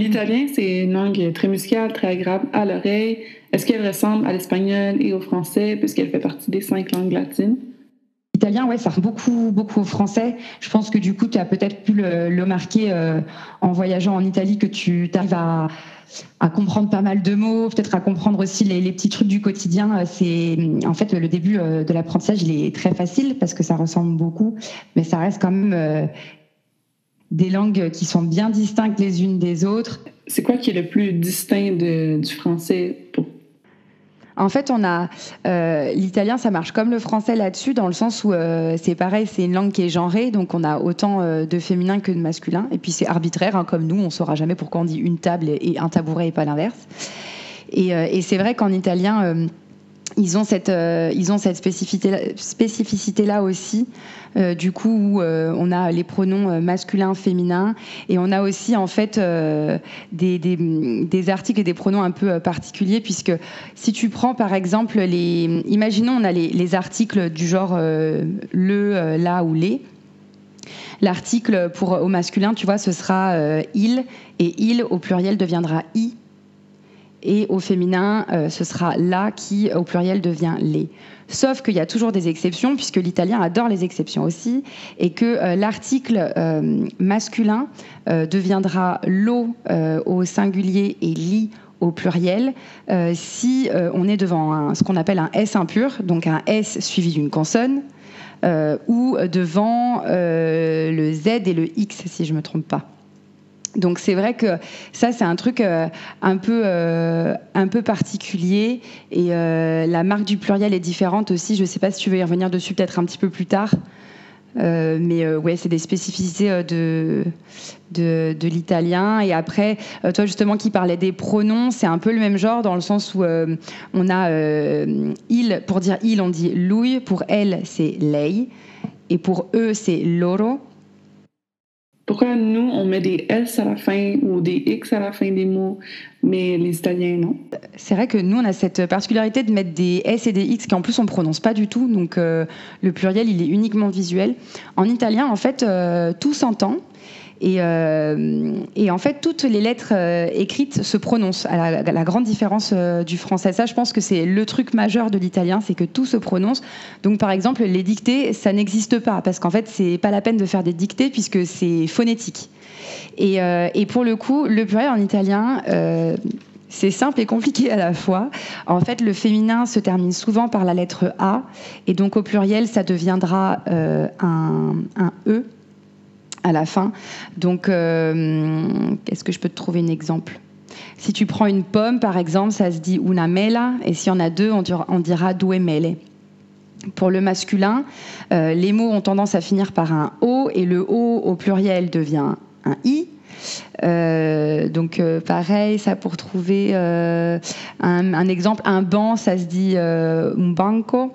L'italien, c'est une langue très musicale, très agréable à l'oreille. Est-ce qu'elle ressemble à l'espagnol et au français, puisqu'elle fait partie des cinq langues latines? L'italien, ouais, ça ressemble beaucoup, beaucoup au français. Je pense que du coup, tu as peut-être pu le, marquer euh, en voyageant en Italie, que tu arrives à, comprendre pas mal de mots, peut-être à comprendre aussi les, petits trucs du quotidien. C'est en fait le début euh, de l'apprentissage, il est très facile parce que ça ressemble beaucoup, mais ça reste quand même euh, des langues qui sont bien distinctes les unes des autres. C'est quoi qui est le plus distinct du français pour en fait, on a euh, l'italien, ça marche comme le français là-dessus, dans le sens où euh, c'est pareil, c'est une langue qui est genrée, donc on a autant euh, de féminin que de masculin, et puis c'est arbitraire, hein, comme nous, on saura jamais pourquoi on dit une table et, un tabouret et pas l'inverse. Et, et c'est vrai qu'en italien ils ont cette, euh, ils ont cette spécificité, spécificité là aussi, euh, du coup où euh, on a les pronoms masculins, féminins, et on a aussi en fait des, des, des, articles et des pronoms un peu particuliers, puisque si tu prends par exemple les, imaginons on a les, les articles du genre le, la ou les. L'article pour au masculin, tu vois, ce sera il, et il au pluriel deviendra i et au féminin, euh, ce sera la qui, au pluriel, devient les. Sauf qu'il y a toujours des exceptions, puisque l'italien adore les exceptions aussi, et que euh, l'article euh, masculin deviendra lo au singulier et li au pluriel si on est devant ce qu'on appelle un S impur, donc un S suivi d'une consonne, ou devant le Z et le X, si je ne me trompe pas. Donc c'est vrai que ça c'est un truc euh, un peu euh, un peu particulier et euh, la marque du pluriel est différente aussi. Je ne sais pas si tu veux y revenir dessus peut-être un petit peu plus tard. mais ouais, c'est des spécificités de, de, de l'italien. Et après, toi justement qui parlais des pronoms, c'est un peu le même genre dans le sens où on a il, pour dire il, on dit lui, pour elle, c'est lei, et pour eux, c'est loro. Pourquoi nous, on met des S à la fin ou des X à la fin des mots, mais les Italiens, non? C'est vrai que nous, on a cette particularité de mettre des S et des X qui, en plus, on ne prononce pas du tout. Donc, euh, le pluriel, il est uniquement visuel. En italien, en fait, euh, tout s'entend. Euh, et, en fait, toutes les lettres euh, écrites se prononcent, à la, grande différence euh, du français. Ça, je pense que c'est le truc majeur de l'italien, c'est que tout se prononce. Donc, par exemple, les dictées, ça n'existe pas, parce qu'en fait, c'est pas la peine de faire des dictées puisque c'est phonétique. Et, pour le coup, le pluriel en italien, c'est simple et compliqué à la fois. En fait, le féminin se termine souvent par la lettre A, et donc au pluriel, ça deviendra un E à la fin. Donc, euh, est-ce que je peux te trouver un exemple? Si tu prends une pomme, par exemple, ça se dit una mela, et si on a deux, on dira, due mele. Pour le masculin, euh, les mots ont tendance à finir par un O, et le O au pluriel devient un I. Euh, donc pareil, ça pour trouver un, un, exemple, un banc, ça se dit un banco.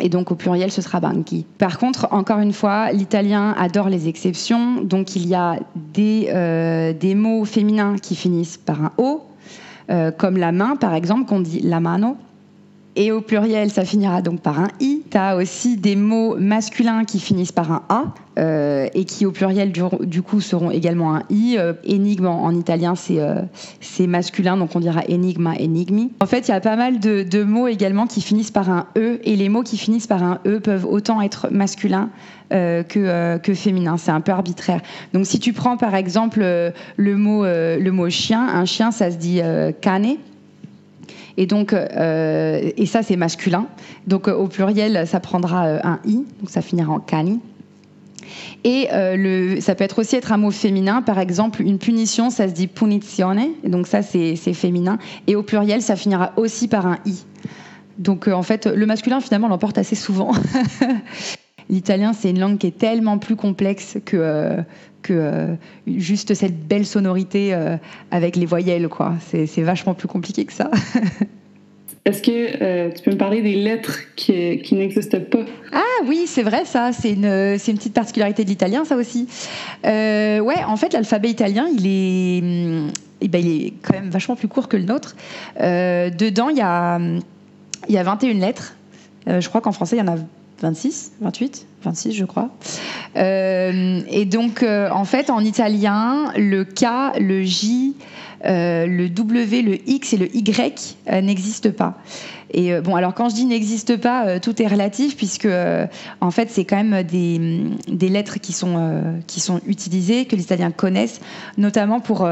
Et donc au pluriel, ce sera banchi. Par contre, encore une fois, l'italien adore les exceptions. Donc il y a des, euh, des mots féminins qui finissent par un O, euh, comme la main, par exemple, qu'on dit la mano. Et au pluriel, ça finira donc par un i. Tu as aussi des mots masculins qui finissent par un a euh, et qui au pluriel du, coup seront également un i. Euh, en, italien, euh, c'est masculin, donc on dira enigma, enigmi. En fait, il y a pas mal de, mots également qui finissent par un e et les mots qui finissent par un e peuvent autant être masculins que, que féminins. C'est un peu arbitraire. Donc si tu prends par exemple le mot, le mot chien, un chien, ça se dit cane et donc, euh, et ça, c'est masculin. Donc, euh, au pluriel, ça prendra euh, un i, donc ça finira en cani. Et ça peut être aussi être un mot féminin. Par exemple, une punition, ça se dit punizione. Donc ça, c'est féminin. Et au pluriel, ça finira aussi par un i. Donc en fait, le masculin, finalement, l'emporte assez souvent. L'italien, c'est une langue qui est tellement plus complexe que, que juste cette belle sonorité euh, avec les voyelles, quoi. C'est vachement plus compliqué que ça. Est-ce que euh, tu peux me parler des lettres qui, qui n'existent pas? Ah oui, c'est vrai, ça. C'est une, une petite particularité de l'italien, ça aussi. Euh, ouais, en fait, l'alphabet italien, il est, hum, eh ben, il est quand même vachement plus court que le nôtre. dedans, il y a, il y a 21 lettres. je crois qu'en français, il y en a 26, 28, 26 je crois. et donc en fait en italien, le K, le J, le W, le X et le Y n'existent pas. Et euh, bon, alors quand je dis n'existe pas, euh, tout est relatif puisque euh, en fait c'est quand même des, des lettres qui sont qui sont utilisées que les Italiens connaissent, notamment pour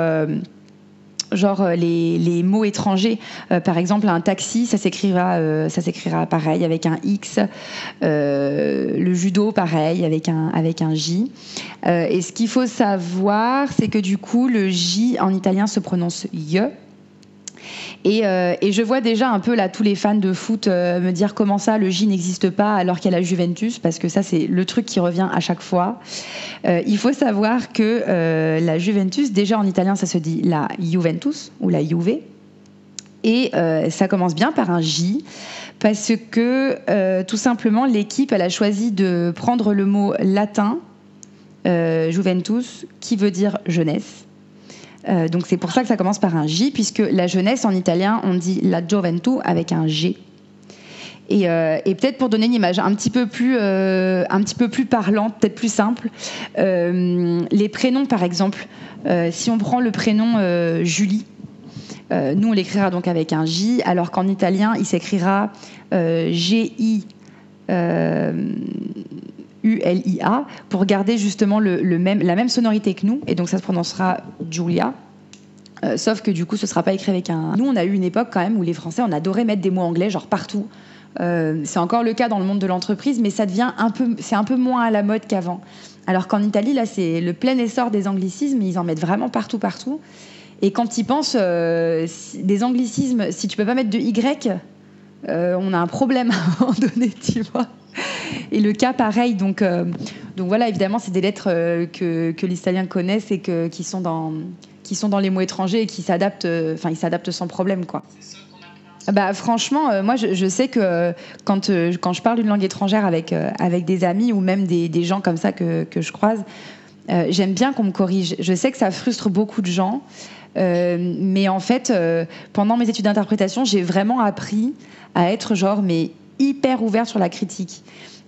genre les, les, mots étrangers. par exemple, un taxi, ça s'écrira, ça s'écrira pareil avec un X. le judo, pareil avec un avec un J. et ce qu'il faut savoir, c'est que du coup, le J en italien se prononce Y euh, et, je vois déjà un peu là tous les fans de foot euh, me dire comment ça le J n'existe pas alors qu'il y a la Juventus parce que ça c'est le truc qui revient à chaque fois. Euh, il faut savoir que la Juventus déjà en italien ça se dit la Juventus ou la Juve et ça commence bien par un J parce que tout simplement l'équipe elle a choisi de prendre le mot latin Juventus qui veut dire jeunesse euh, donc c'est pour ça que ça commence par un J, puisque la jeunesse en italien, on dit la gioventù avec un G. Et, euh, peut-être pour donner une image un petit peu plus, euh, un petit peu plus parlante, peut-être plus simple, les prénoms par exemple. si on prend le prénom Julie, nous on l'écrira donc avec un J, alors qu'en italien il s'écrira G-I. U-L-I-A, pour garder justement le, même, la même sonorité que nous. Et donc ça se prononcera Julia. Euh, sauf que du coup, ce sera pas écrit avec un. Nous, on a eu une époque quand même où les Français, on adorait mettre des mots anglais, genre partout. Euh, c'est encore le cas dans le monde de l'entreprise, mais ça devient un peu, c'est un peu moins à la mode qu'avant. Alors qu'en Italie, là, c'est le plein essor des anglicismes, ils en mettent vraiment partout, partout. Et quand ils pensent euh, des anglicismes, si tu peux pas mettre de Y, on a un problème à un moment donné, tu vois. Et le cas, pareil. Donc, euh, donc voilà, évidemment, c'est des lettres euh, que, que, les Italiens connaissent et que, qui, sont dans, qui sont dans les mots étrangers et qui s'adaptent, euh, enfin, ils s'adaptent sans problème, quoi. Bah, franchement, moi, je, sais que quand, quand je parle une langue étrangère avec, avec des amis ou même des, des gens comme ça que, que je croise, j'aime bien qu'on me corrige. Je sais que ça frustre beaucoup de gens, mais en fait, pendant mes études d'interprétation, j'ai vraiment appris à être genre, mais hyper ouverte sur la critique.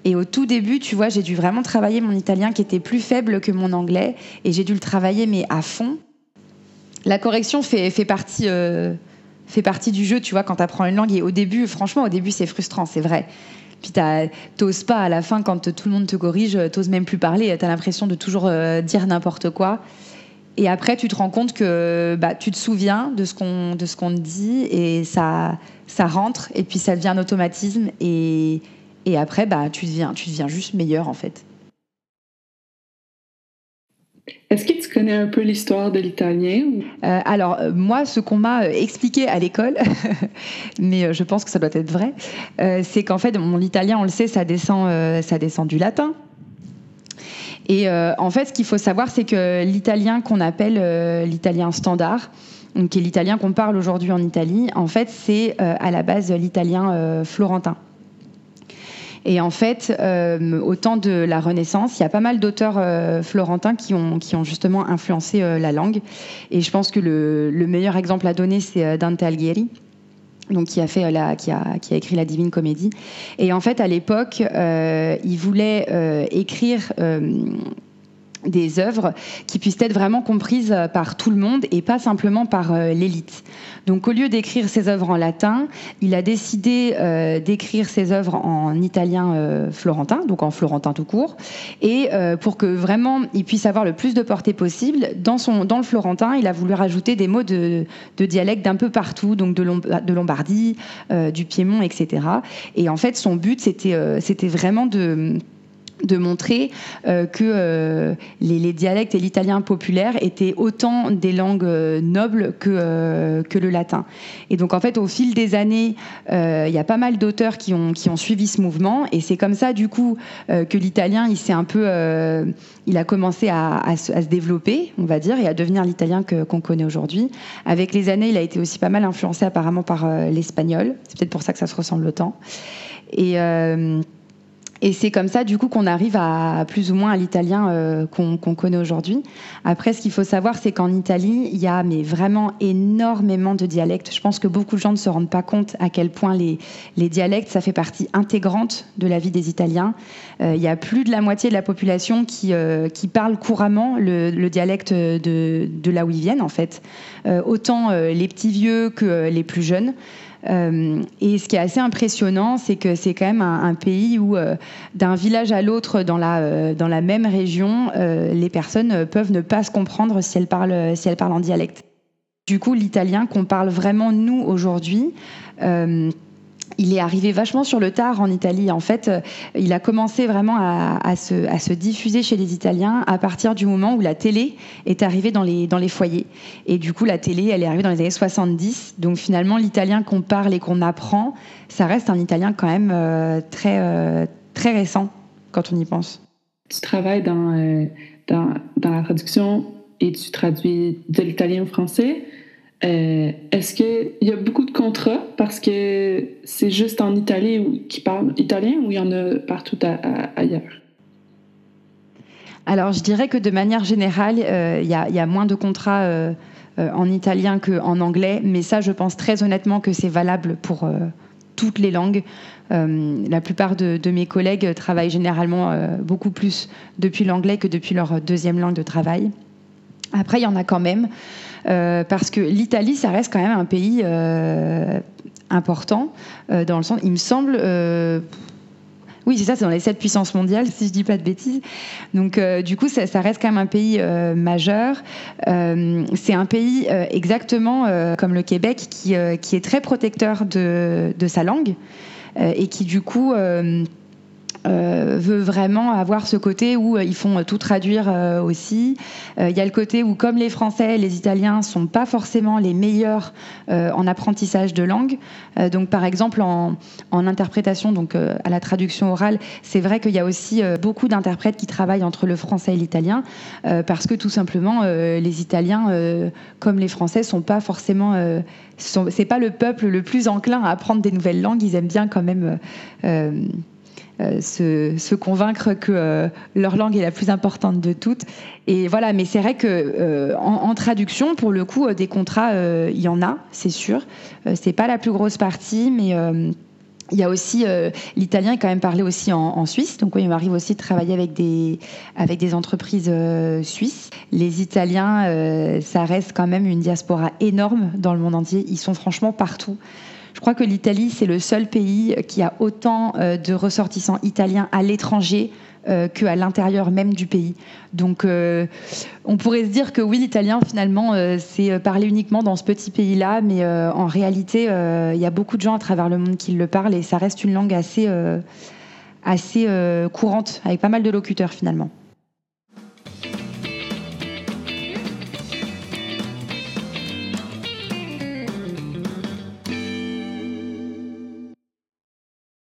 Et au tout début, tu vois, j'ai dû vraiment travailler mon italien qui était plus faible que mon anglais. Et j'ai dû le travailler, mais à fond. La correction fait, fait, partie, euh, fait partie du jeu, tu vois, quand tu apprends une langue. Et au début, franchement, au début, c'est frustrant, c'est vrai. Puis t'oses pas à la fin, quand tout le monde te corrige, t'oses même plus parler. T'as l'impression de toujours euh, dire n'importe quoi. Et après, tu te rends compte que bah, tu te souviens de ce qu'on de ce qu'on te dit et ça ça rentre et puis ça devient un automatisme et, et après bah tu deviens tu deviens juste meilleur en fait. Est-ce que tu connais un peu l'histoire de l'italien euh, Alors, euh, moi, ce qu'on m'a euh, expliqué à l'école, mais je pense que ça doit être vrai, c'est qu'en fait, mon italien, on le sait, ça descend, ça descend du latin. Et euh, en fait, ce qu'il faut savoir, c'est que l'italien qu'on appelle euh, l'italien standard, qui est l'italien qu'on parle aujourd'hui en Italie, en fait, c'est euh, à la base l'italien florentin. Et en fait, au temps de la Renaissance, il y a pas mal d'auteurs florentins qui ont, justement influencé la langue. Et je pense que le meilleur exemple à donner, c'est Dante Alighieri donc qui a fait euh, la, qui a, qui a écrit la Divine Comédie. Et en fait, à l'époque, euh, il voulait euh, écrire des œuvres qui puissent être vraiment comprises par tout le monde et pas simplement par l'élite. Donc au lieu d'écrire ses œuvres en latin, il a décidé euh, d'écrire ses œuvres en italien euh, florentin, donc en florentin tout court, et euh, pour que vraiment il puisse avoir le plus de portée possible, dans, son, dans le florentin, il a voulu rajouter des mots de, de dialecte d'un peu partout, donc de, de Lombardie, du Piémont, etc. Et en fait, son but, c'était c'était vraiment de de montrer euh, que euh, les, dialectes et l'italien populaire étaient autant des langues euh, nobles que, que le latin. Et donc en fait, au fil des années, il y a pas mal d'auteurs qui ont, qui ont suivi ce mouvement, et c'est comme ça du coup que l'italien, il s'est un peu, il a commencé à, se, développer, on va dire, et à devenir l'italien qu'on connaît aujourd'hui. Avec les années, il a été aussi pas mal influencé apparemment par l'espagnol. C'est peut-être pour ça que ça se ressemble autant. Et Et c'est comme ça, du coup, qu'on arrive à plus ou moins à l'italien euh, qu'on connaît aujourd'hui. Après, ce qu'il faut savoir, c'est qu'en Italie, il y a mais vraiment énormément de dialectes. Je pense que beaucoup de gens ne se rendent pas compte à quel point les, dialectes, ça fait partie intégrante de la vie des Italiens. Euh, il y a plus de la moitié de la population qui, euh, parle couramment le, le dialecte de, de, là où ils viennent, en fait. autant les petits vieux que les plus jeunes. Euh, et ce qui est assez impressionnant, c'est que c'est quand même un, pays où, euh, d'un village à l'autre dans la, euh, dans la même région, les personnes peuvent ne pas se comprendre si elles parlent, si elles parlent en dialecte. Du coup, l'italien qu'on parle vraiment nous aujourd'hui, il est arrivé vachement sur le tard en Italie. En fait, euh, il a commencé vraiment à, se, diffuser chez les Italiens à partir du moment où la télé est arrivée dans les, foyers. Et du coup, la télé, elle est arrivée dans les années 70. Donc finalement, l'italien qu'on parle et qu'on apprend, ça reste un italien quand même euh, très, euh, très récent quand on y pense. Tu travailles dans, dans, dans la traduction et tu traduis de l'italien au français. Euh, est-ce qu'il y a beaucoup de contrats parce que c'est juste en Italie qui parlent italien ou il y en a partout ailleurs? Alors, je dirais que de manière générale, euh, il y, a moins de contrats euh, en italien qu'en anglais, mais ça, je pense très honnêtement que c'est valable pour toutes les langues. la plupart de, mes collègues travaillent généralement beaucoup plus depuis l'anglais que depuis leur deuxième langue de travail. Après, il y en a quand même. Euh, parce que l'Italie, ça reste quand même un pays euh, important, euh, dans le sens, il me semble... Oui, c'est ça, c'est dans les sept puissances mondiales, si je dis pas de bêtises. Donc, du coup, ça, reste quand même un pays majeur. c'est un pays exactement comme le Québec qui, qui est très protecteur de, de sa langue et qui, du coup, euh, veut vraiment avoir ce côté où euh, ils font tout traduire euh, aussi. Il y a le côté où, comme les Français, les Italiens sont pas forcément les meilleurs en apprentissage de langue. donc, par exemple, en, en interprétation, donc à la traduction orale, c'est vrai qu'il y a aussi beaucoup d'interprètes qui travaillent entre le français et l'italien, parce que tout simplement, les Italiens, comme les Français, sont pas forcément c'est pas le peuple le plus enclin à apprendre des nouvelles langues. Ils aiment bien quand même euh, se, convaincre que euh, leur langue est la plus importante de toutes. Et voilà, mais c'est vrai que euh, en, traduction, pour le coup, des contrats, il y en a, c'est sûr. c'est pas la plus grosse partie, mais il y a aussi l'italien est quand même parlé aussi en, Suisse, donc oui, il m'arrive aussi de travailler avec des avec des entreprises suisses. Les Italiens, ça reste quand même une diaspora énorme dans le monde entier. Ils sont franchement partout. Je crois que l'Italie, c'est le seul pays qui a autant euh, de ressortissants italiens à l'étranger euh, qu'à l'intérieur même du pays. Donc euh, on pourrait se dire que oui, l'italien finalement c'est parlé uniquement dans ce petit pays-là, mais en réalité il y a beaucoup de gens à travers le monde qui le parlent et ça reste une langue assez, assez courante avec pas mal de locuteurs finalement.